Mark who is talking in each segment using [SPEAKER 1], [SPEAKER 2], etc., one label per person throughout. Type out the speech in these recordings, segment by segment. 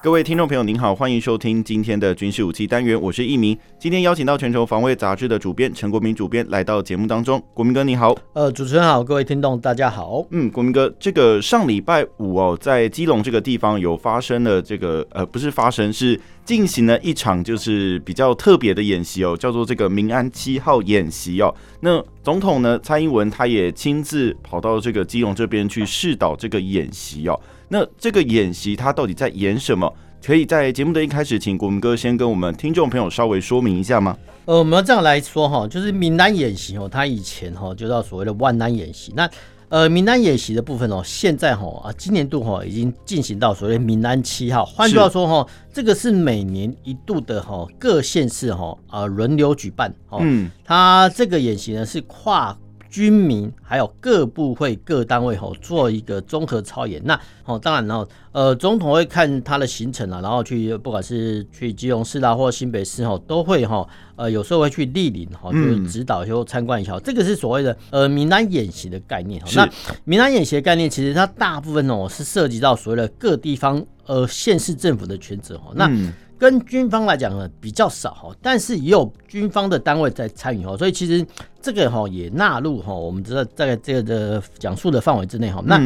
[SPEAKER 1] 各位听众朋友，您好，欢迎收听今天的军事武器单元，我是一鸣。今天邀请到全球防卫杂志的主编陈国民主编来到节目当中。国民哥，你好。
[SPEAKER 2] 呃，主持人好，各位听众大家好。
[SPEAKER 1] 嗯，国民哥，这个上礼拜五哦，在基隆这个地方有发生了这个呃，不是发生，是进行了一场就是比较特别的演习哦，叫做这个民安七号演习哦。那总统呢，蔡英文他也亲自跑到这个基隆这边去视导这个演习哦。那这个演习它到底在演什么？可以在节目的一开始，请国民哥先跟我们听众朋友稍微说明一下吗？
[SPEAKER 2] 呃，我们要这样来说哈，就是闽南演习哦，它以前哈就叫所谓的万安演习。那呃，闽南演习的部分哦，现在哈啊，今年度哈已经进行到所谓闽南七号。换句话说哈，这个是每年一度的哈各县市哈啊轮流举办。嗯，它这个演习呢是跨。军民还有各部会各单位吼做一个综合操演，那哦当然然后呃总统会看他的行程啊，然后去不管是去基隆市啦或新北市吼都会哈呃有时候会去莅临哈，就是指导就参观一下，这个是所谓的呃民安演习的概念。那民安演习的概念其实它大部分哦是涉及到所谓的各地方呃县市政府的权责哈。那跟军方来讲呢比较少哈，但是也有军方的单位在参与哈，所以其实这个哈也纳入哈，我们知道在这个的讲述的范围之内哈。那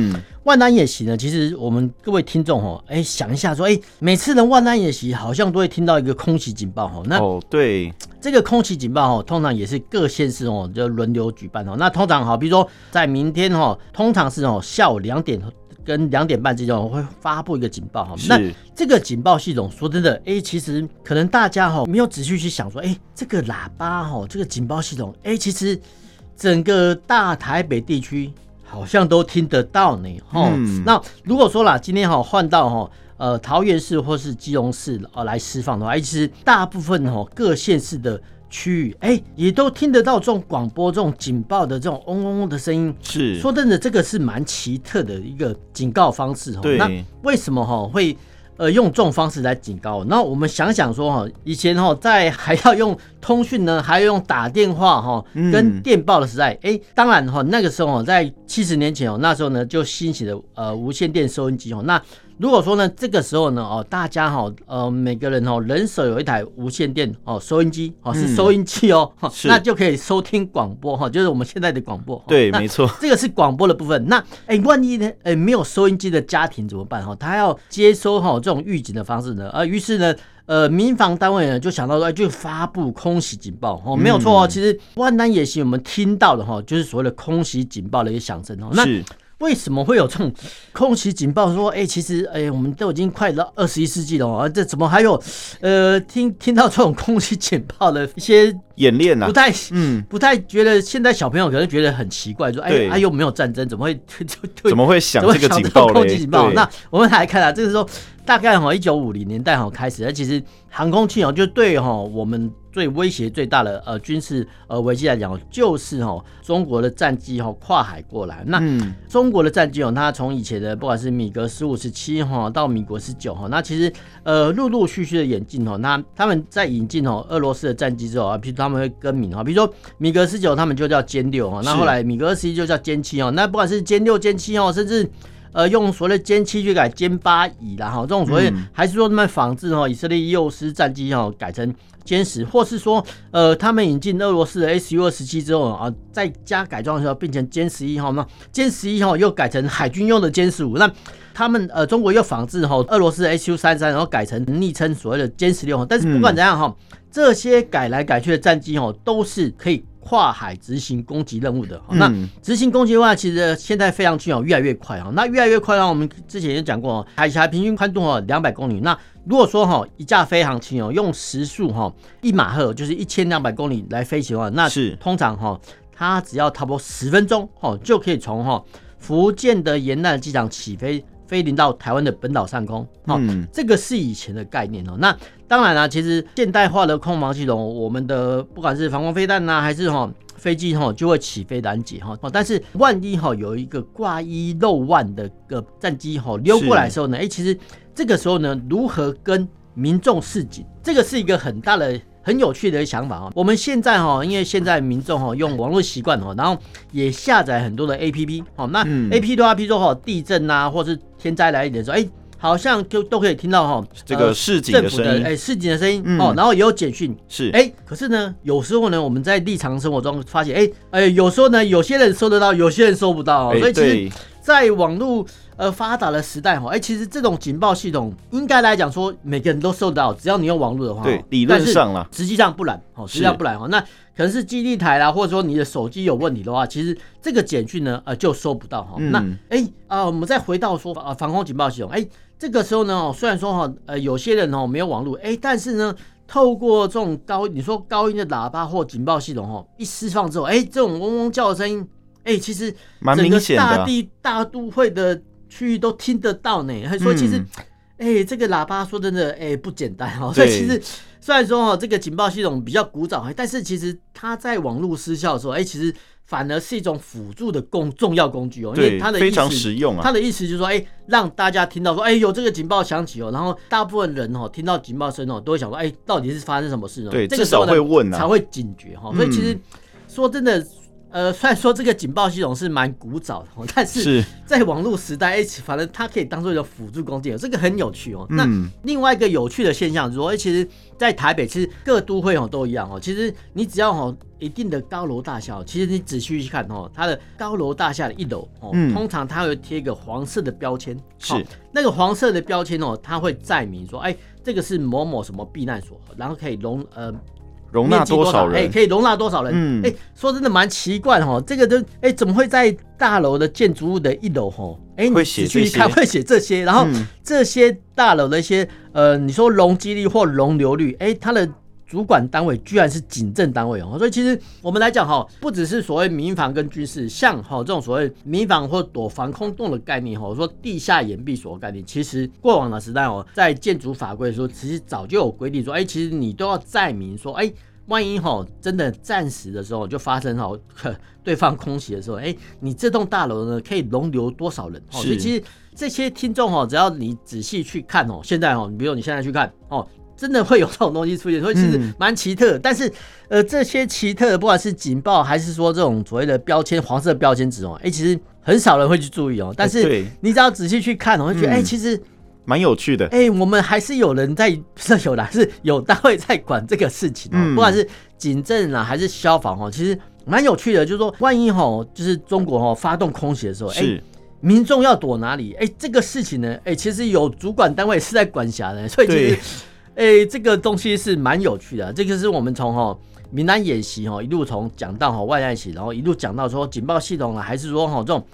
[SPEAKER 2] 万安演习呢，其实我们各位听众哈，哎想一下说，哎每次的万安演习好像都会听到一个空袭警报哈。那
[SPEAKER 1] 哦对，
[SPEAKER 2] 这个空袭警报哈，通常也是各县市哦就轮流举办哦。那通常哈，比如说在明天哈，通常是哦下午两点。跟两点半之间会发布一个警报哈，那这个警报系统说真的，哎，其实可能大家哈没有仔细去想说，哎，这个喇叭哈，这个警报系统，哎，其实整个大台北地区好像都听得到呢哈。那如果说啦，今天哈换到哈呃桃园市或是基隆市啊来释放的话，其实大部分哈各县市的。区域哎，也都听得到这种广播、这种警报的这种嗡嗡嗡的声音。是说真的，这个是蛮奇特的一个警告方式。对，那为什么哈会呃用这种方式来警告？那我们想想说哈，以前哈在还要用通讯呢，还要用打电话哈跟电报的时代，哎，当然哈那个时候在七十年前哦，那时候呢就兴起了呃无线电收音机哦，那。如果说呢，这个时候呢，哦，大家哈，呃，每个人哦，人手有一台无线电哦，收音机哦，是收音机哦，那就可以收听广播哈，就是我们现在的广播。
[SPEAKER 1] 对，没错，
[SPEAKER 2] 这个是广播的部分。那哎，万一呢，哎，没有收音机的家庭怎么办哈？他要接收哈这种预警的方式呢？啊，于是呢，呃，民防单位呢就想到说，就发布空袭警报哦，没有错哦。其实万安演习我们听到的哈，就是所谓的空袭警报的一个响声哦。那为什么会有这种空袭警报？说，哎、其实，哎、我们都已经快到二十一世纪了啊，这怎么还有，呃，听听到这种空袭警报的一些
[SPEAKER 1] 演练啊？不
[SPEAKER 2] 太，嗯，不太觉得现在小朋友可能觉得很奇怪，说，哎、他，哎、啊，又没有战争，怎么会
[SPEAKER 1] 怎么会想这个警报
[SPEAKER 2] 空气警报？那我们来看啊，这个时候大概哈，一九五零年代哈开始，那其实航空器哦，就对哈我们。最威胁最大的呃军事呃危机来讲，就是哈中国的战机哈跨海过来。那中国的战机哦，它从以前的不管是米格十五、十七哈到米格十九哈，那其实呃陆陆续续的演进哦，那他们在引进哦俄罗斯的战机之后啊，譬如他们会更名哈，比如说米格十九他们就叫歼六哈，那后来米格二十一就叫歼七哦，那不管是歼六、歼七哦，甚至。呃，用所谓的歼七去改歼八乙啦，哈，这种所谓还是说他们仿制哈以色列幼师战机哈改成歼十，或是说呃他们引进俄罗斯的 Su 二十七之后啊，再加改装的时候变成歼十一号，那歼十一号又改成海军用的歼十五，那他们呃中国又仿制哈俄罗斯的 Su 三三，然后改成昵称所谓的歼十六号，但是不管怎样哈，这些改来改去的战机哈都是可以。跨海执行攻击任务的，那执行攻击的话，其实现在飞行器哦越来越快啊，那越来越快啊，我们之前也讲过哦，海峡平均宽度哦两百公里。那如果说哈一架飞行器哦用时速哈一马赫，就是一千两百公里来飞行的话，那是。通常哈它只要差不多十分钟哦就可以从哈福建的延安机场起飞飞临到台湾的本岛上空。好，
[SPEAKER 1] 嗯，
[SPEAKER 2] 这个是以前的概念哦。那当然啦，其实现代化的空防系统，我们的不管是防空飞弹呐，还是哈飞机哈，就会起飞拦截哈。但是万一哈有一个挂一漏万的个战机哈溜过来的时候呢，哎，其实这个时候呢，如何跟民众示警，这个是一个很大的。很有趣的想法哦，我们现在哈，因为现在民众哈用网络习惯哦，然后也下载很多的 APP 哦，那 APP 的话，比如说哈地震呐，或是天灾来临的时候，哎，好像就都可以听到哈
[SPEAKER 1] 这个市井的声音，
[SPEAKER 2] 哎，市井的声音哦，然后也有简讯。
[SPEAKER 1] 是，
[SPEAKER 2] 哎，可是呢，有时候呢，我们在日常生活中发现，哎，哎，有时候呢，有些人收得到，有些人收不到，所以其实在网络。呃，发达的时代哈，哎，其实这种警报系统应该来讲说，每个人都收得到，只要你用网络的话，
[SPEAKER 1] 对，理论上了，
[SPEAKER 2] 实际上不然，哦，实际上不然哈。那可能是基地台啦，或者说你的手机有问题的话，其实这个简讯呢，呃，就收不到哈。那哎啊，我们再回到说啊，防空警报系统，哎，这个时候呢，虽然说哈，呃，有些人哦没有网络，哎，但是呢，透过这种高，你说高音的喇叭或警报系统哈，一释放之后，哎，这种嗡嗡叫的声音，哎，其实蛮明显的大地大都会的。区域都听得到呢，所以其实，哎、嗯欸，这个喇叭说真的，哎、欸，不简单哦。所以其实，虽然说哈，这个警报系统比较古早，但是其实它在网络失效的时候，哎、欸，其实反而是一种辅助的工重要工具哦，因为它的
[SPEAKER 1] 非常实用啊。
[SPEAKER 2] 它的意思就是说，哎、欸，让大家听到说，哎、欸，有这个警报响起哦，然后大部分人哦听到警报声哦，都会想说，哎、欸，到底是发生什么事呢？
[SPEAKER 1] 对，
[SPEAKER 2] 这个时候呢
[SPEAKER 1] 会问啊，
[SPEAKER 2] 才会警觉哈。所以其实说真的。呃，虽然说这个警报系统是蛮古早的，但是在网络时代，哎，反正它可以当做一个辅助工具，这个很有趣哦。那另外一个有趣的现象就是说，哎，其实，在台北，其实各都会哦都一样哦。其实你只要哦一定的高楼大厦，其实你仔细去看哦，它的高楼大厦的一楼哦，通常它会贴一个黄色的标签，
[SPEAKER 1] 是
[SPEAKER 2] 那个黄色的标签哦，它会载明说，哎，这个是某某什么避难所，然后可以容呃。
[SPEAKER 1] 容纳多少人？
[SPEAKER 2] 哎，可以容纳多少人？嗯，哎，说真的蛮奇怪的哈，这个都哎，怎么会在大楼的建筑物的一楼哈？哎，你仔细去看会写这些，然后这些大楼的一些呃，你说容积率或容留率，哎，它的。主管单位居然是警政单位哦，所以其实我们来讲哈，不只是所谓民防跟军事，像哈这种所谓民防或躲防空洞的概念哈，说地下掩蔽所的概念，其实过往的时代哦，在建筑法规的时候，其实早就有规定说，哎，其实你都要载明说，哎，万一哈真的战时的时候就发生哈 对方空袭的时候，哎，你这栋大楼呢可以容留多少人？所以其实这些听众哈，只要你仔细去看哦，现在哦，你比如你现在去看哦。真的会有这种东西出现，所以其实蛮奇特。但是，呃，这些奇特的，不管是警报还是说这种所谓的标签、黄色标签纸哦，哎，其实很少人会去注意哦。但是，你只要仔细去看，我会觉得，哎，其实
[SPEAKER 1] 蛮有趣的。
[SPEAKER 2] 哎，我们还是有人在，不是有啦，是有单位在管这个事情哦。不管是警政啊，还是消防哦，其实蛮有趣的。就是说，万一哈，就是中国哈发动空袭的时候，哎，民众要躲哪里？哎，这个事情呢，哎，其实有主管单位是在管辖的，所以其实。哎、这个东西是蛮有趣的。这个是我们从哈闽南演习哈一路从讲到哈外在起，然后一路讲到说警报系统啊，还是说哈这种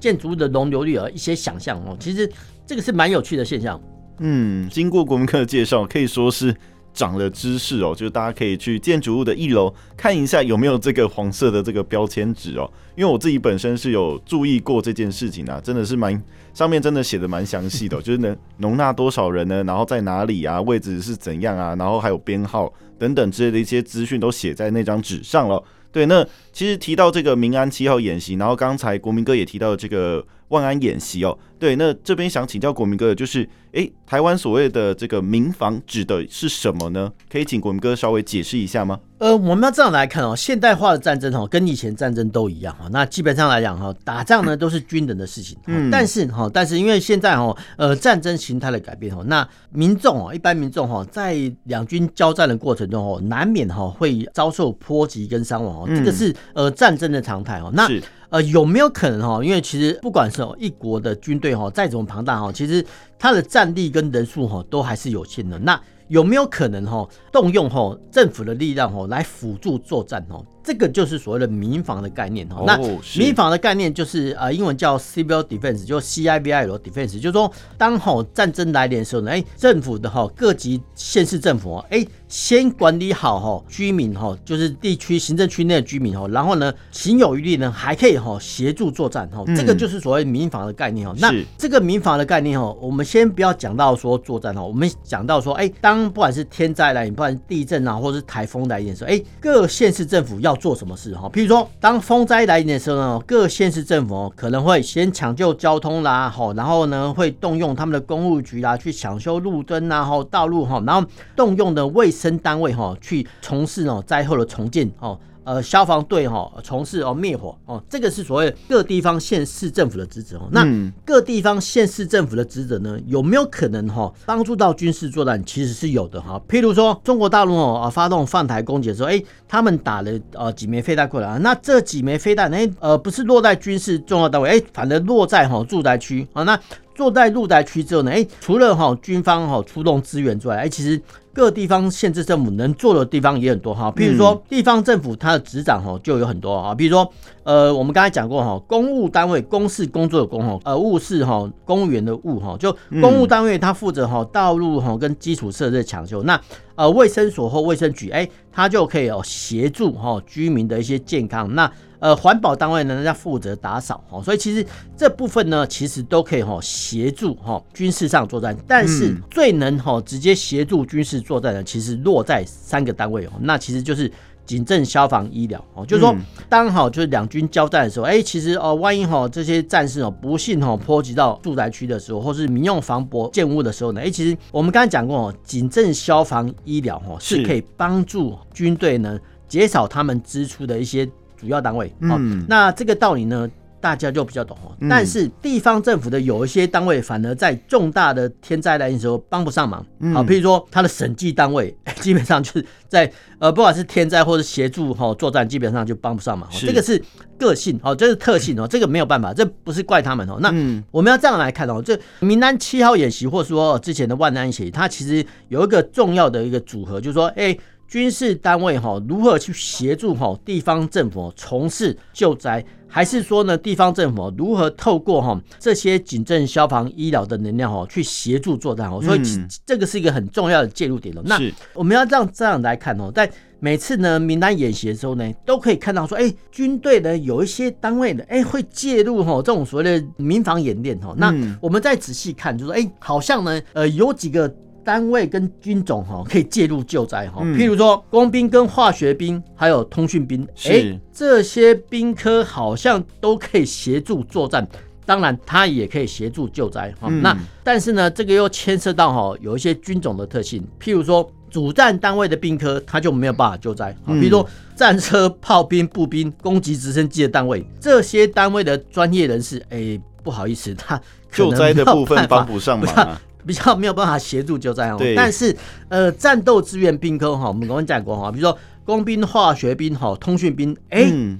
[SPEAKER 2] 建筑物的容留率啊一些想象哦。其实这个是蛮有趣的现象。
[SPEAKER 1] 嗯，经过国民课的介绍，可以说是长了知识哦。就是大家可以去建筑物的一楼看一下有没有这个黄色的这个标签纸哦。因为我自己本身是有注意过这件事情啊，真的是蛮。上面真的写的蛮详细的，就是能容纳多少人呢？然后在哪里啊？位置是怎样啊？然后还有编号等等之类的一些资讯都写在那张纸上了。对，那其实提到这个民安七号演习，然后刚才国民哥也提到这个万安演习哦。对，那这边想请教国民哥的就是，哎、欸，台湾所谓的这个民防指的是什么呢？可以请国民哥稍微解释一下吗？
[SPEAKER 2] 呃，我们要这样来看哦，现代化的战争哈，跟以前战争都一样哈。那基本上来讲哈，打仗呢都是军人的事情。嗯。但是哈，但是因为现在哈，呃，战争形态的改变哈，那民众哦，一般民众哈，在两军交战的过程中哦，难免哈会遭受波及跟伤亡哦，这个是呃战争的常态哦。那呃有没有可能哈？因为其实不管是一国的军队哈，再怎么庞大哈，其实它的战力跟人数哈都还是有限的。那有没有可能哈动用哈政府的力量哈来辅助作战哈？这个就是所谓的民防的概念哈。那民防的概念就是呃，英文叫 civil defense，就 C I V I L defense，就是说当哈战争来临的时候呢，哎，政府的哈各级县市政府哎，先管理好哈居民哈，就是地区行政区内的居民哈，然后呢，行有余力呢，还可以哈协助作战哈。这个就是所谓民防的概念哈。那这个民防的概念哈，我们先不要讲到说作战哈，我们讲到说，哎，当不管是天灾来临，不管是地震啊，或者是台风来临的时候，哎，各县市政府要做什么事哈？譬如说，当风灾来临的时候呢，各县市政府可能会先抢救交通啦，哈，然后呢会动用他们的公务局啦，去抢修路灯呐，哈，道路哈，然后动用的卫生单位哈，去从事哦灾后的重建哦。呃，消防队哈，从事哦灭火哦，这个是所谓各地方县市政府的职责哦。那各地方县市政府的职责呢，有没有可能哈帮助到军事作战？其实是有的哈。譬如说，中国大陆哦啊发动犯台攻击的时候，哎，他们打了呃几枚飞弹过来，那这几枚飞弹哎呃不是落在军事重要单位，哎，反而落在哈住宅区啊。那落在住宅区之后呢，哎，除了哈军方哈出动支援之外，哎，其实。各地方县市政府能做的地方也很多哈，譬如说地方政府它的职掌哈就有很多啊，比如说呃我们刚才讲过哈，公务单位公事工作的公哈，呃务是哈公务员的务哈，就公务单位它负责哈道路哈跟基础设施的抢修，那呃卫生所或卫生局哎，它就可以哦协助哈居民的一些健康那。呃，环保单位呢，人家负责打扫哦，所以其实这部分呢，其实都可以哈协助哈军事上作战，但是最能哈直接协助军事作战的，其实落在三个单位哦，那其实就是警政、消防、医疗。哦，就是说当好就是两军交战的时候，哎，其实哦，万一哈这些战士哦不幸哈波及到住宅区的时候，或是民用房屋建物的时候呢，哎，其实我们刚才讲过哦，警政、消防、医疗哦是。可以帮助军队呢减少他们支出的一些。主要单位，好，那这个道理呢，大家就比较懂哦。但是地方政府的有一些单位，反而在重大的天灾来临的时候帮不上忙。好，譬如说他的审计单位，基本上就是在呃，不管是天灾或者协助哈作战，基本上就帮不上忙。这个是个性哦，这是特性哦，这个没有办法，这不是怪他们哦。那我们要这样来看哦，这名单七号演习，或者说之前的万安演习，它其实有一个重要的一个组合，就是说，哎。军事单位哈如何去协助哈地方政府从事救灾，还是说呢地方政府如何透过哈这些警政、消防、医疗的能量哈去协助作战哦？所以这个是一个很重要的介入点哦。那我们要这样这样来看哦，在每次呢名单演习的时候呢，都可以看到说，哎，军队呢有一些单位的哎会介入哈这种所谓的民防演练哈。那我们再仔细看，就说哎，好像呢呃有几个。单位跟军种哈可以介入救灾哈，譬如说工兵跟化学兵，还有通讯兵，哎，这些兵科好像都可以协助作战，当然他也可以协助救灾哈。那但是呢，这个又牵涉到哈有一些军种的特性，譬如说主战单位的兵科他就没有办法救灾，比如说战车、炮兵、步兵、攻击直升机的单位，这些单位的专业人士，哎，不好意思，他
[SPEAKER 1] 救灾的部分帮不上忙。
[SPEAKER 2] 比较没有办法协助救灾哦，但是呃，战斗支援兵科哈，我们刚刚讲过哈，比如说工兵、化学兵哈、通讯兵，哎、欸，嗯、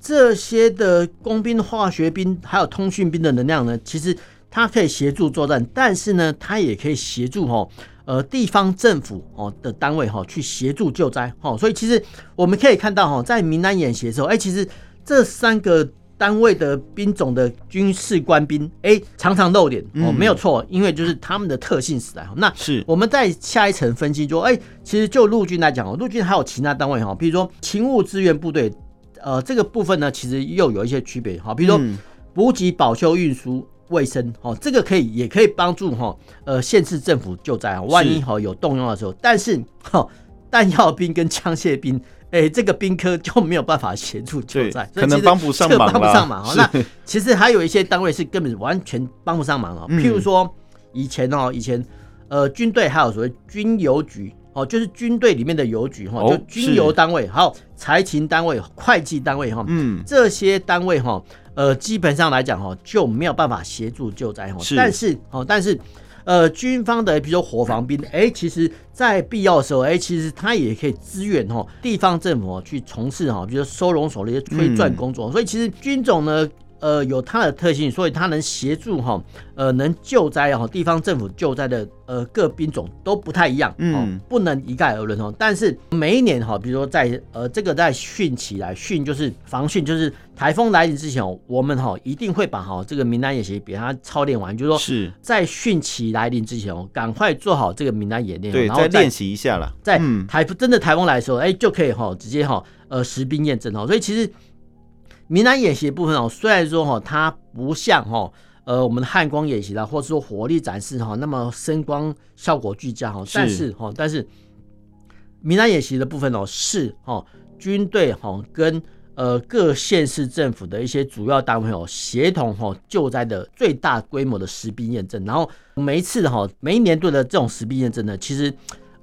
[SPEAKER 2] 这些的工兵、化学兵还有通讯兵的能量呢，其实它可以协助作战，但是呢，它也可以协助哈，呃，地方政府哦的单位哈去协助救灾哈，所以其实我们可以看到哈，在民安演习的时候，哎、欸，其实这三个。单位的兵种的军事官兵，哎，常常露脸哦，没有错，因为就是他们的特性使然。那是我们在下一层分析说，哎，其实就陆军来讲哦，陆军还有其他单位哈，比如说勤务支援部队，呃，这个部分呢，其实又有一些区别哈，比如说补给、保修、运输、卫生，哦，这个可以也可以帮助哈，呃，县市政府救灾啊，万一哈有动用的时候，但是哈，弹药兵跟枪械兵。哎，这个兵科就没有办法协助救灾，
[SPEAKER 1] 可能帮不上忙，
[SPEAKER 2] 帮不上忙。那其实还有一些单位是根本完全帮不上忙哦。譬如说以前哦，以前呃军队还有所谓军邮局哦，就是军队里面的邮局哈，就军邮单位，还有财勤单位、会计单位哈，嗯，这些单位哈，呃，基本上来讲哈就没有办法协助救灾哈。但是哦，但是。呃，军方的比如说火防兵，哎、欸，其实在必要的时候，哎、欸，其实他也可以支援哈地方政府去从事哈，比如说收容所的一些推转工作。嗯、所以其实军种呢，呃有它的特性，所以它能协助哈呃能救灾哈地方政府救灾的呃各兵种都不太一样，嗯，不能一概而论哦。但是每一年哈，比如说在呃这个在汛期来汛就是防汛，就是台风来临之前，我们哈一定会把哈这个名单演习给它操练完，就是说是在汛期来临之前哦，赶快做好这个名单演练，
[SPEAKER 1] 对，
[SPEAKER 2] 然后
[SPEAKER 1] 再练习一下了，
[SPEAKER 2] 在台风真的台风来的时候，哎就可以哈直接哈呃实兵验证哦。所以其实。民安演习的部分哦，虽然说哈，它不像哈，呃，我们的汉光演习啦，或者说火力展示哈，那么声光效果俱佳哈，但是哈，但是闽南演习的部分哦，是哈军队哈跟呃各县市政府的一些主要单位哦协同哈救灾的最大规模的实兵验证，然后每一次的哈每一年度的这种实兵验证呢，其实。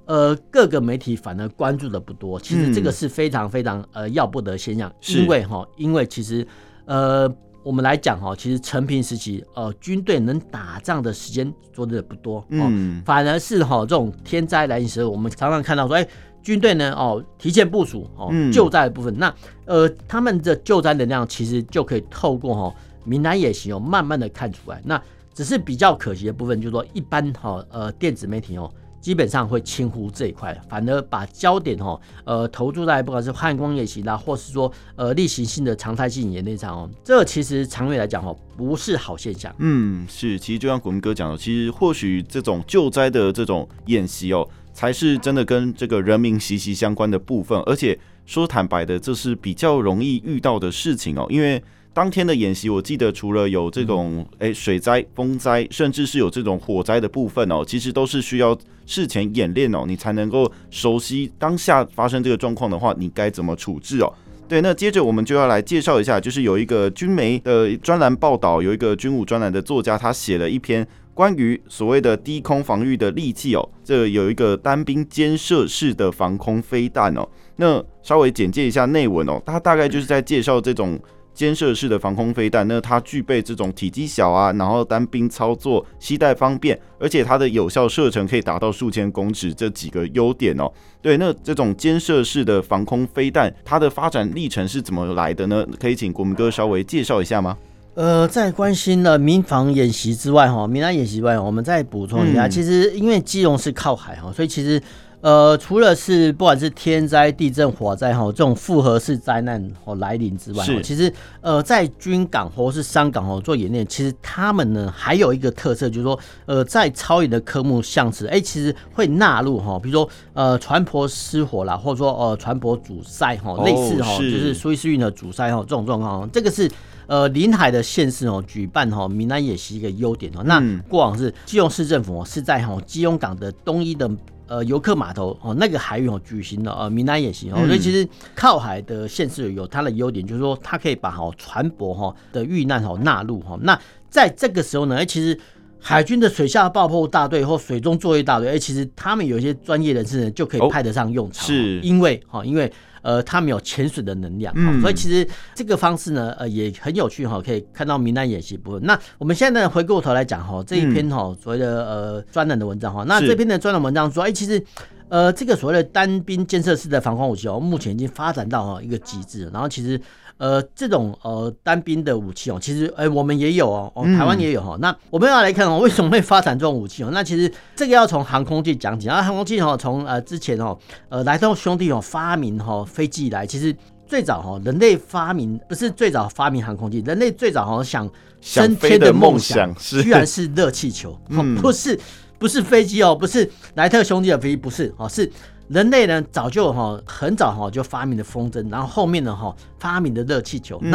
[SPEAKER 2] 呃，各个媒体反而关注的不多，其实这个是非常非常呃要不得现象，因为哈，因为其实呃，我们来讲哈，其实成平时期呃，军队能打仗的时间做的不多，嗯，反而是哈这种天灾来临时候，我们常常看到说，哎，军队呢哦提前部署哦救灾的部分，那呃他们的救灾能量其实就可以透过哈闽南也行哦慢慢的看出来，那只是比较可惜的部分，就是说一般哈呃电子媒体哦。基本上会轻忽这一块，反而把焦点哦，呃，投注在不管是汉光演习啦，或是说呃例行性的常态性演练上哦，这其实长远来讲哦，不是好现象。
[SPEAKER 1] 嗯，是，其实就像国民哥讲的，其实或许这种救灾的这种演习哦，才是真的跟这个人民息息相关的部分，而且说坦白的，这是比较容易遇到的事情哦，因为。当天的演习，我记得除了有这种诶水灾、风灾，甚至是有这种火灾的部分哦，其实都是需要事前演练哦，你才能够熟悉当下发生这个状况的话，你该怎么处置哦。对，那接着我们就要来介绍一下，就是有一个军媒的专栏报道，有一个军武专栏的作家，他写了一篇关于所谓的低空防御的利器哦，这有一个单兵肩射式的防空飞弹哦。那稍微简介一下内文哦，他大概就是在介绍这种。肩射式的防空飞弹，那它具备这种体积小啊，然后单兵操作、携带方便，而且它的有效射程可以达到数千公尺这几个优点哦。对，那这种肩射式的防空飞弹，它的发展历程是怎么来的呢？可以请国民哥稍微介绍一下吗？
[SPEAKER 2] 呃，在关心了民防演习之外，哈，民安演习外，我们再补充一下，其实因为基隆是靠海哈，所以其实。呃，除了是不管是天灾、地震、火灾哈，这种复合式灾难哦来临之外，其实呃在军港或是商港哦做演练，其实他们呢还有一个特色，就是说呃在超演的科目项次，哎，其实会纳入哈，比如说呃船舶失火啦，或者说呃船舶阻塞哈，类似哈，就是苏伊士运河阻塞哈这种状况，这个是呃临海的县市哦举办哈闽南演习一个优点哦。那过往是基隆市政府是在哈基隆港的东一的。呃，游客码头哦，那个海域哦举行了呃闽南演习哦，所以其实靠海的县市有它的优点，就是说它可以把哈船舶哈的遇难哈纳入哈。那在这个时候呢，哎，其实海军的水下爆破大队或水中作业大队，哎，其实他们有一些专业人士呢就可以派得上用场，是因为哈，因为。呃，他没有潜水的能量，嗯，所以其实这个方式呢，呃，也很有趣哈，可以看到民安演习部分。那我们现在呢，回过头来讲哈，这一篇哈所谓的呃专栏的文章哈，那这篇的专栏文章说，哎，其实呃这个所谓的单兵建设式的防空武器哦，目前已经发展到哈一个极致，然后其实。呃，这种呃单兵的武器哦，其实哎、欸，我们也有哦，台湾也有哈。那我们要来看哦，为什么会发展这种武器哦？那其实这个要从航空器讲起。然后航空器哈，从呃之前哦，呃莱特兄弟哦发明哈飞机以来，其实最早哈人类发明不是最早发明航空器，人类最早好像想升天的梦想，居然是热气球，不是不是飞机哦，不是莱特兄弟的飞机，不是哦，是。人类呢，早就哈很早哈就发明了风筝，然后后面呢哈发明的热气球。嗯、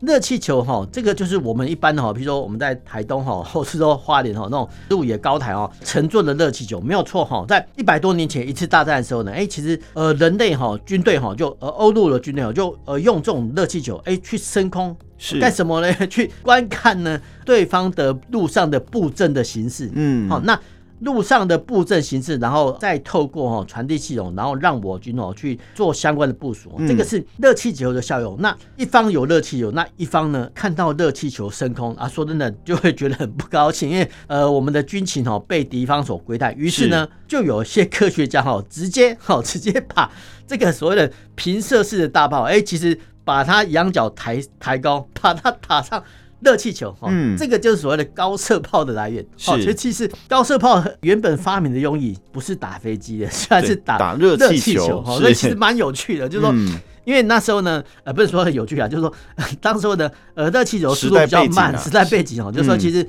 [SPEAKER 2] 那热气球哈，这个就是我们一般的哈，比如说我们在台东哈，或是说花莲哈那种鹿野高台哦，乘坐的热气球没有错哈。在一百多年前一次大战的时候呢，哎，其实呃人类哈军队哈就呃欧陆的军队哦就呃用这种热气球哎去升空是干什么呢？去观看呢对方的路上的布阵的形式。嗯，好那。陆上的布阵形式，然后再透过哈传递系统，然后让我军哦去做相关的部署。这个是热气球的效用。那一方有热气球，那一方呢看到热气球升空啊，说真的就会觉得很不高兴，因为 呃我们的军情哦被敌方所窥探。于是呢，就有些科学家哈直接哈直接把这个所谓的平射式的大炮，哎，其实把它仰角抬抬高，把它打上。热气球哦，
[SPEAKER 1] 嗯，
[SPEAKER 2] 这个就是所谓的高射炮的来源。哦，其实其实高射炮原本发明的用意不是打飞机的，虽然是打
[SPEAKER 1] 打热气球，
[SPEAKER 2] 所以其实蛮有趣的，就是说。嗯。因为那时候呢，呃，不是说很有趣啊，就是说，当时候的呃热气球速度比较慢，时代背景哦、啊，就是说其实，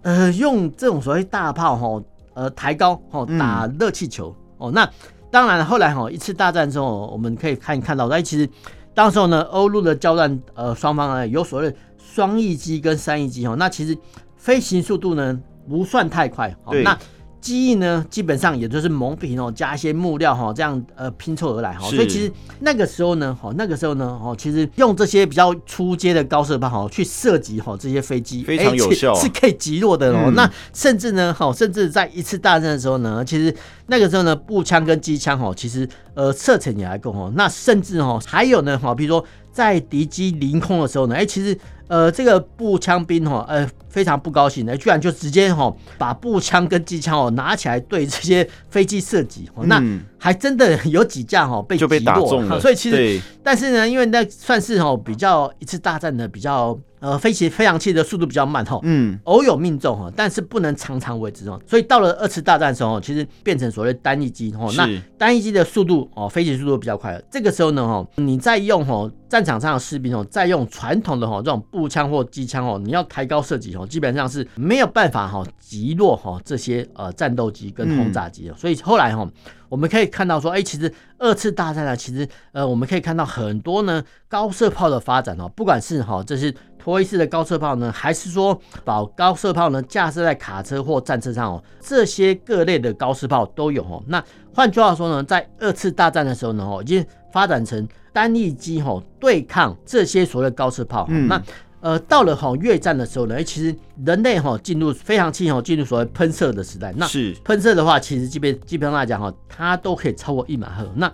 [SPEAKER 2] 嗯、呃，用这种所谓大炮哈，呃，抬高哦，打热气球、嗯、哦，那当然后来哈，一次大战之后，我们可以看看到，哎，其实当时候呢，欧陆的交战，呃，双方呢有所谓的双翼机跟三翼机哦，那其实飞行速度呢不算太快，哦，那。机翼呢，基本上也就是蒙皮哦，加一些木料哈，这样呃拼凑而来哈。所以其实那个时候呢，哈那个时候呢，哦，其实用这些比较初阶的高射炮哈去射击哈这些飞机，
[SPEAKER 1] 非常有效，
[SPEAKER 2] 是可以击落的哦、嗯。那甚至呢，哈，甚至在一次大战的时候呢，其实那个时候呢，步枪跟机枪哈，其实呃射程也还够哈。那甚至哈还有呢，哈，比如说在敌机临空的时候呢，哎，其实。呃，这个步枪兵哈，呃，非常不高兴的，居然就直接哈把步枪跟机枪哦拿起来对这些飞机射击，那还真的有几架哈被就被打中了。所以其实，但是呢，因为那算是哈比较一次大战的比较。呃，飞行飞行器的速度比较慢哈，嗯，偶有命中哈，但是不能常常为之哦。所以到了二次大战的时候，其实变成所谓单翼机哈，那单翼机的速度哦，飞行速度比较快了。这个时候呢哈，你再用哈战场上的士兵哦，再用传统的哈这种步枪或机枪哦，你要抬高射击哦，基本上是没有办法哈击落哈这些呃战斗机跟轰炸机的。所以后来哈。我们可以看到说，哎，其实二次大战呢，其实呃，我们可以看到很多呢高射炮的发展哦，不管是哈这是拖曳式的高射炮呢，还是说把高射炮呢架设在卡车或战车上哦，这些各类的高射炮都有哦。那换句话说呢，在二次大战的时候呢，哦，已经发展成单翼机吼对抗这些所谓的高射炮。嗯，那。呃，到了哈越战的时候呢，哎，其实人类哈进入飞行器哈进入所谓喷射的时代。那是喷射的话，其实基本基本上来讲哈，它都可以超过一马赫。那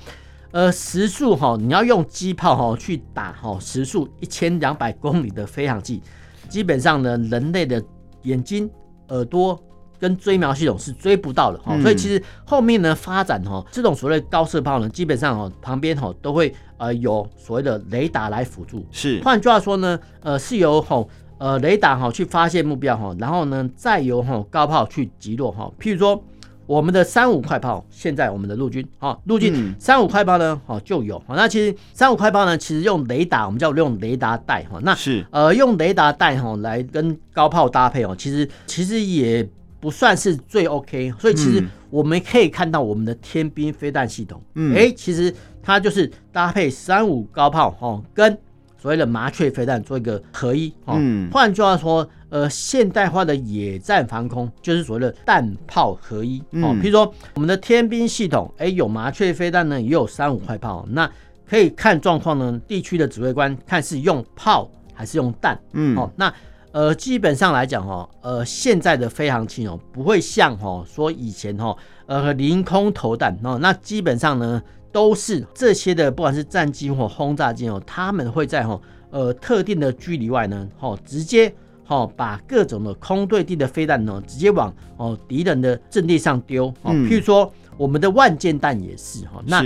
[SPEAKER 2] 呃时速哈，你要用机炮哈去打哈时速一千两百公里的飞行器，基本上呢，人类的眼睛、耳朵。跟追瞄系统是追不到的哈，所以其实后面呢发展哈，这种所谓高射炮呢，基本上哦旁边哈都会呃有所谓的雷达来辅助。是，换句话说呢，呃是由哈呃雷达哈去发现目标哈，然后呢再由哈高炮去击落哈。譬如说我们的三五快炮，现在我们的陆军啊陆军三五快炮呢哈就有。那其实三五快炮呢，其实用雷达，我们叫用雷达带哈。那是呃用雷达带哈来跟高炮搭配哦，其实其实也。不算是最 OK，所以其实我们可以看到我们的天兵飞弹系统，嗯，哎，其实它就是搭配三五高炮哦，跟所谓的麻雀飞弹做一个合一哦。嗯，换句话说，呃，现代化的野战防空就是所谓的弹炮合一哦。譬如说我们的天兵系统，哎，有麻雀飞弹呢，也有三五快炮，那可以看状况呢，地区的指挥官看是用炮还是用弹，嗯，哦，那。呃，基本上来讲哈，呃，现在的飞行器哦，不会像哈说以前哈，呃，凌空投弹哦，那基本上呢都是这些的，不管是战机或轰炸机哦，他们会在哈呃特定的距离外呢，哈直接哈把各种的空对地的飞弹呢，直接往哦敌人的阵地上丢哦，譬如说我们的万箭弹也是哈，那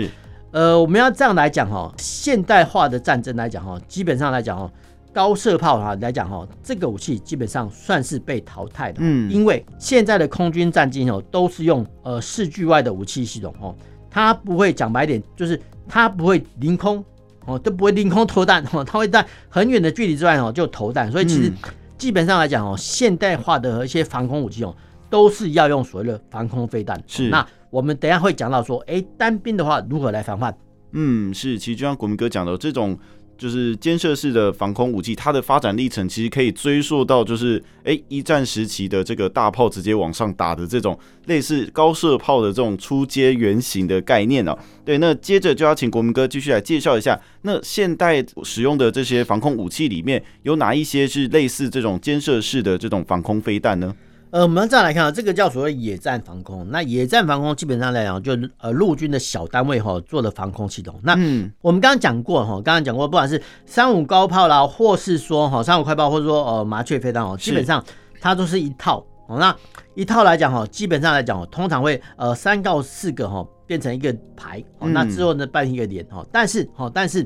[SPEAKER 2] 呃我们要这样来讲哈，现代化的战争来讲哈，基本上来讲哈。高射炮哈来讲哈，这个武器基本上算是被淘汰的，嗯，因为现在的空军战机哦都是用呃视距外的武器系统哦，它不会讲白点，就是它不会凌空哦，都不会凌空投弹哦，它会在很远的距离之外哦就投弹，所以其实基本上来讲哦，现代化的一些防空武器哦都是要用所谓的防空飞弹。是，那我们等一下会讲到说，哎、欸，单兵的话如何来防范？
[SPEAKER 1] 嗯，是，其实就像国民哥讲的这种。就是肩射式的防空武器，它的发展历程其实可以追溯到，就是哎一战时期的这个大炮直接往上打的这种类似高射炮的这种初阶原型的概念哦。对，那接着就要请国民哥继续来介绍一下，那现代使用的这些防空武器里面有哪一些是类似这种肩射式的这种防空飞弹呢？
[SPEAKER 2] 呃，我们再来看啊，这个叫所谓野战防空。那野战防空基本上来讲，就呃陆军的小单位哈做的防空系统。那嗯，我们刚刚讲过哈，刚刚讲过，不管是三五高炮啦，或是说哈三五快炮，或者说呃麻雀飞弹哦，基本上它都是一套。哦那一套来讲哈，基本上来讲哦，通常会呃三到四个哈变成一个排。那之后呢，办一个连哈。但是哈，但是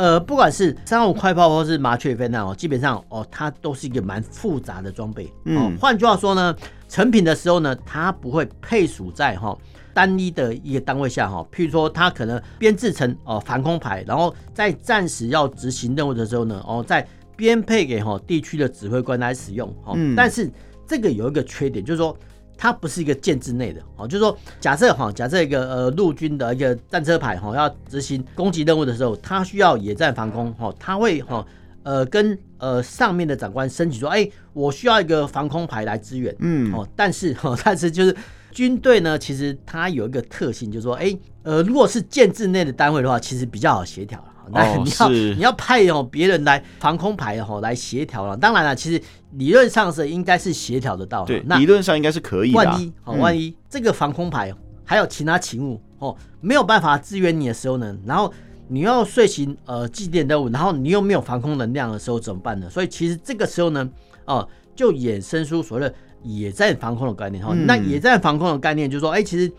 [SPEAKER 2] 呃，不管是三五快炮或是麻雀飞弹哦，基本上哦，它都是一个蛮复杂的装备。嗯，换句话说呢，成品的时候呢，它不会配属在哈单一的一个单位下哈。譬如说，它可能编制成哦防空排，然后在暂时要执行任务的时候呢，哦再编配给哈地区的指挥官来使用。哦，但是这个有一个缺点，就是说。它不是一个建制内的哦，就是说，假设哈，假设一个呃陆军的一个战车排哈，要执行攻击任务的时候，它需要野战防空哈，它会哈呃跟呃上面的长官申请说，哎，我需要一个防空排来支援，嗯哦，但是哈，但是就是军队呢，其实它有一个特性，就是说，哎呃，如果是建制内的单位的话，其实比较好协调。那你要、哦、你要派哦别人来防空牌哦来协调了。当然了，其实理论上是应该是协调得到的。
[SPEAKER 1] 对，
[SPEAKER 2] 那
[SPEAKER 1] 理论上应该是可以的。
[SPEAKER 2] 万一哦，万一这个防空牌还有其他勤务哦没有办法支援你的时候呢，然后你要遂行呃祭奠任务，然后你又没有防空能量的时候怎么办呢？所以其实这个时候呢，哦就衍生出所谓的野战防空的概念哈。那野战防空的概念就是说，哎，其实。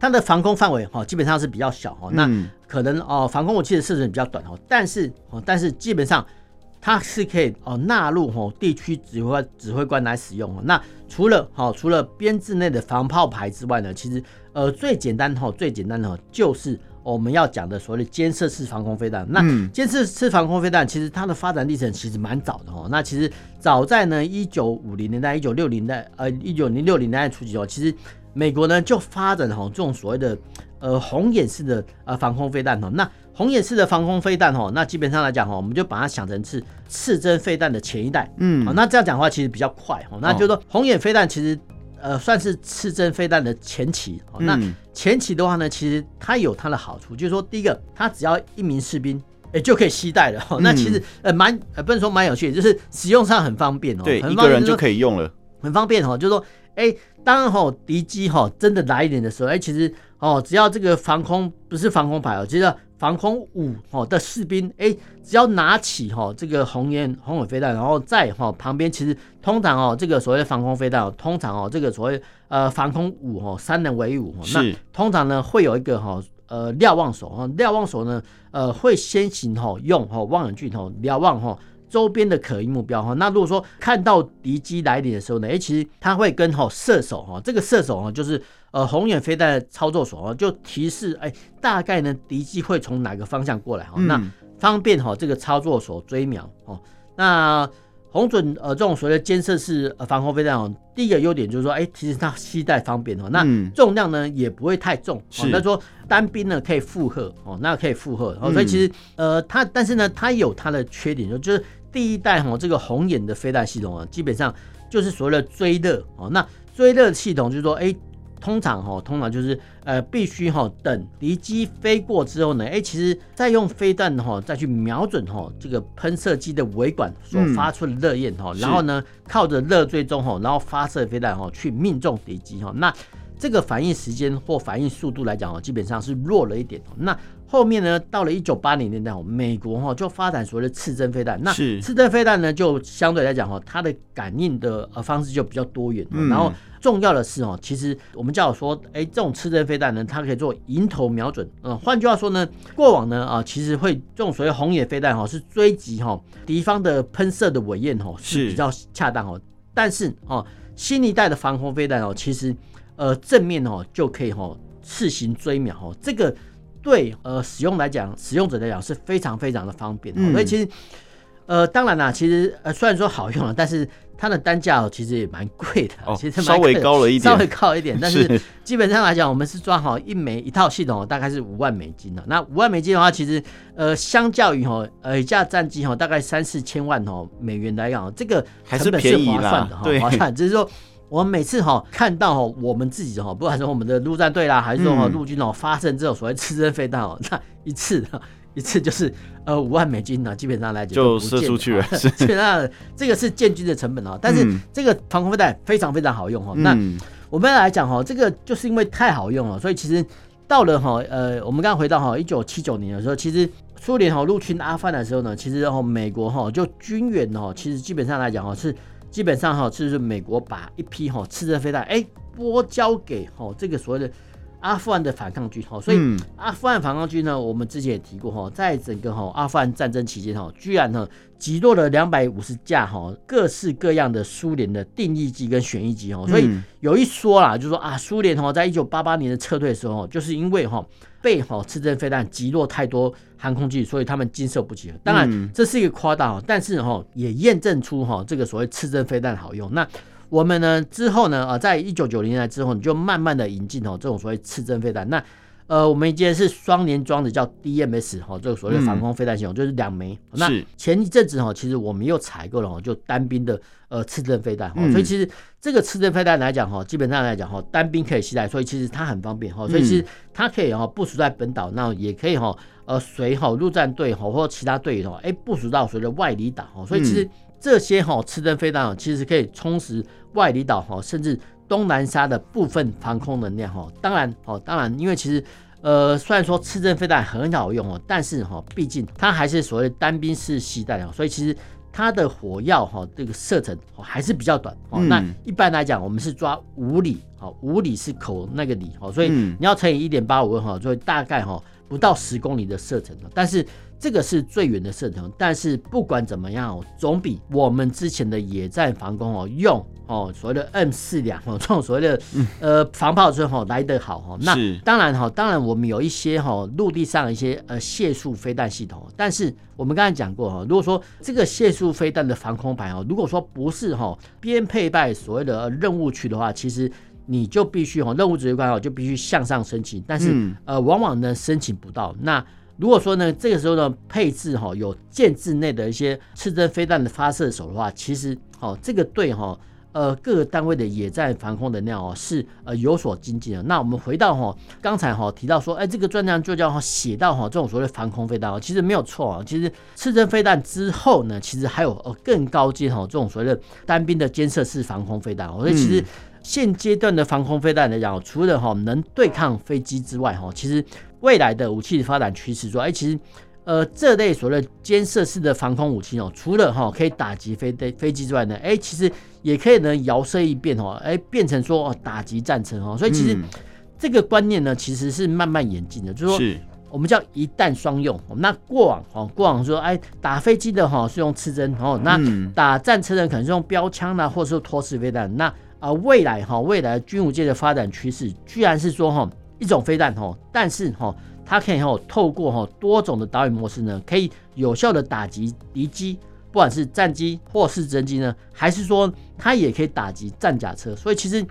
[SPEAKER 2] 它的防空范围哈，基本上是比较小哈，那可能哦，防空武器的射程比较短哦，但是哦，但是基本上它是可以哦纳入哦地区指挥官指挥官来使用哦。那除了哈除了编制内的防炮排之外呢，其实呃最简单哈最简单的就是我们要讲的所谓的监射式防空飞弹。那监射式防空飞弹其实它的发展历程其实蛮早的哈。那其实早在呢一九五零年代、一九六零代呃一九零六零年代初期哦，其实。美国呢就发展哈这种所谓的呃红眼式的呃防空飞弹哈，那红眼式的防空飞弹哈，那基本上来讲哈，我们就把它想成是刺针飞弹的前一代，嗯，好那这样讲的话其实比较快哈，那就是说红眼飞弹其实呃算是刺针飞弹的前期，那前期的话呢，其实它有它的好处，就是说第一个它只要一名士兵哎就可以携带了，那其实呃蛮呃不能说蛮有趣，就是使用上很方便哦，
[SPEAKER 1] 对，一个人就可以用了，
[SPEAKER 2] 很方便哈，就是说。哎，当吼敌机吼真的来临的时候，哎，其实哦，只要这个防空不是防空牌哦，其实防空五哦的士兵，哎，只要拿起吼这个红烟红尾飞弹，然后在吼旁边，其实通常哦这个所谓的防空飞弹，通常哦这个所谓呃防空五哦三人为五，那通常呢会有一个哈呃瞭望手哈瞭望手呢呃会先行吼用吼望远镜吼瞭望吼。周边的可疑目标哈，那如果说看到敌机来临的时候呢，哎，其实他会跟哈射手哈，这个射手哈就是呃红眼飞弹的操作手哈，就提示哎大概呢敌机会从哪个方向过来哈，那方便哈这个操作手追瞄哦，那。红准呃，这种所谓的监测式呃防空飞弹哦，第一个优点就是说，哎，其实它携带方便哦，那重量呢也不会太重，是，那说单兵呢可以负荷哦，那可以负荷，哦，所以其实呃它，但是呢它有它的缺点，就是第一代哈这个红眼的飞弹系统啊，基本上就是所谓的追热哦，那追热系统就是说，哎。通常哈，通常就是呃，必须哈等敌机飞过之后呢，哎，其实再用飞弹哈再去瞄准哈这个喷射机的尾管所发出的热焰哈，然后呢靠着热追踪哈，然后发射飞弹哈去命中敌机哈。那这个反应时间或反应速度来讲哦，基本上是弱了一点。那后面呢，到了一九八零年代哦，美国哈就发展所谓的刺针飞弹。那刺针飞弹呢，就相对来讲哈，它的感应的呃方式就比较多元。然后重要的是哦，其实我们叫说，哎，这种刺针飞弹呢，它可以做迎头瞄准。嗯，换句话说呢，过往呢啊，其实会这种所谓红眼飞弹哈，是追击哈敌方的喷射的尾焰哈是比较恰当哦。但是哦，新一代的防空飞弹哦，其实呃正面哦就可以哈自行追秒哦这个。对，呃，使用来讲，使用者来讲是非常非常的方便。嗯、所以其实，呃，当然啦，其实呃，虽然说好用了，但是它的单价其实也蛮贵的，哦、其实稍微高了一点，稍微高一点。但是基本上来讲，我们是装好一枚一套系统，大概是五万美金的。那五万美金的话，其实呃，相较于哈呃一架战机哈，大概三四千万哦美元来讲，这个成本是划算的哈，划算，只是说。我们每次哈看到哈我们自己哈，不管是我们的陆战队啦，还是说哈陆军哦发生这种所谓刺针飞弹哦，那 一次一次就是呃五万美金呢，基本上来讲就射出去了。基本上这个是建军的成本哦，但是这个防空飞弹非常非常好用哈。那我们来讲哈，这个就是因为太好用了，所以其实到了哈呃，我们刚刚回到哈一九七九年的时候，其实苏联哈入侵阿富汗的时候呢，其实哈美国哈就军援哈，其实基本上来讲哈是。基本上哈，就是美国把一批哈刺针飞弹哎拨交给哈这个所谓的阿富汗的反抗军哈，所以阿富汗反抗军呢，我们之前也提过哈，在整个哈阿富汗战争期间哈，居然呢击落了两百五十架哈各式各样的苏联的定翼机跟旋翼机哈，所以有一说啦，就是说啊，苏联哈在一九八八年的撤退的时候，就是因为哈被哈刺针飞弹击落太多航空器，所以他们经受不起。当然这是一个夸大，但是哈也验证出哈这个所谓刺针飞弹好用。那我们呢之后呢，呃，在一九九零年代之后，你就慢慢的引进哦这种所谓刺针飞弹。那呃，我们今天是双联装的，叫 DMS 哈，这个所谓防空飞弹系统，就是两枚。那前一阵子哈，其实我们又采购了哈，就单兵的呃刺针飞弹。所以其实这个刺针飞弹来讲哈，基本上来讲哈，单兵可以携带，所以其实它很方便哈。所以其实它可以哈部署在本岛，那也可以哈呃随哈陆战队哈或其他队员哎部署到所谓的外离岛哈。所以其实这些哈刺针飞弹其实可以充实外离岛哈，甚至东南沙的部分防空能量哈。当然哦，当然，因为其实呃，虽然说刺针飞弹很好用哦，但是哈，毕竟它还是所谓单兵式携带哦，所以其实它的火药哈这个射程还是比较短哦。那一般来讲，我们是抓五里，哦，五里是口那个里哦，所以你要乘以一点八五哈，所以大概哈不到十公里的射程，但是。这个是最远的射程，但是不管怎么样哦，总比我们之前的野战防空哦用哦所谓的 M 四两哦 这种所谓的呃防炮车哦来得好哦。那当然哈，当然我们有一些哈陆地上一些呃械速飞弹系统，但是我们刚才讲过哈，如果说这个械速飞弹的防空牌哦，如果说不是哈边配备所谓的任务区的话，其实你就必须哦任务指挥官哦就必须向上申请，但是呃往往呢申请不到那。如果说呢，这个时候呢，配置哈有建制内的一些刺针飞弹的发射手的话，其实哦，这个对哈呃各个单位的野战防空能量哦是呃有所精进的。那我们回到哈刚才哈提到说，哎，这个专章就叫哈写到哈这种所谓防空飞弹哦，其实没有错啊。其实刺针飞弹之后呢，其实还有呃更高阶哈这种所谓的单兵的肩射式防空飞弹。所以其实现阶段的防空飞弹来讲，除了哈能对抗飞机之外哈，其实未来的武器的发展趋势说，哎，其实，呃，这类所谓肩射式的防空武器哦，除了哈可以打击飞飞飞机之外呢，哎，其实也可以呢摇射一变哦，哎，变成说哦打击战车哦，所以其实这个观念呢，其实是慢慢演进的，就是说我们叫一弹双用。那过往哦，过往说哎打飞机的哈是用刺针哦，那打战车的可能是用标枪呐，或者说拖式飞弹。那啊未来哈未来军武界的发展趋势，居然是说哈。一种飞弹吼，但是吼，它可以吼透过吼多种的导引模式呢，可以有效的打击敌机，不管是战机或是直升机呢，还是说它也可以打击战甲车，所以其实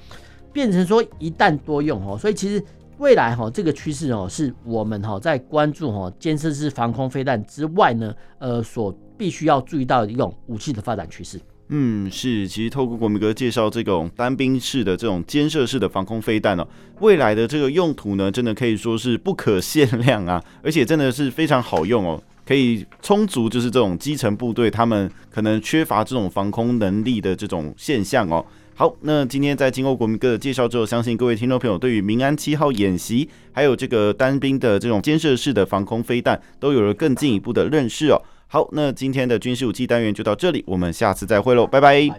[SPEAKER 2] 变成说一弹多用吼，所以其实未来吼这个趋势哦，是我们吼在关注吼肩射式防空飞弹之外呢，呃所必须要注意到的一种武器的发展趋势。
[SPEAKER 1] 嗯，是，其实透过国民哥介绍这种单兵式的这种肩射式的防空飞弹哦，未来的这个用途呢，真的可以说是不可限量啊，而且真的是非常好用哦，可以充足就是这种基层部队他们可能缺乏这种防空能力的这种现象哦。好，那今天在经过国民哥的介绍之后，相信各位听众朋友对于民安七号演习，还有这个单兵的这种肩射式的防空飞弹，都有了更进一步的认识哦。好，那今天的军事武器单元就到这里，我们下次再会喽，拜拜。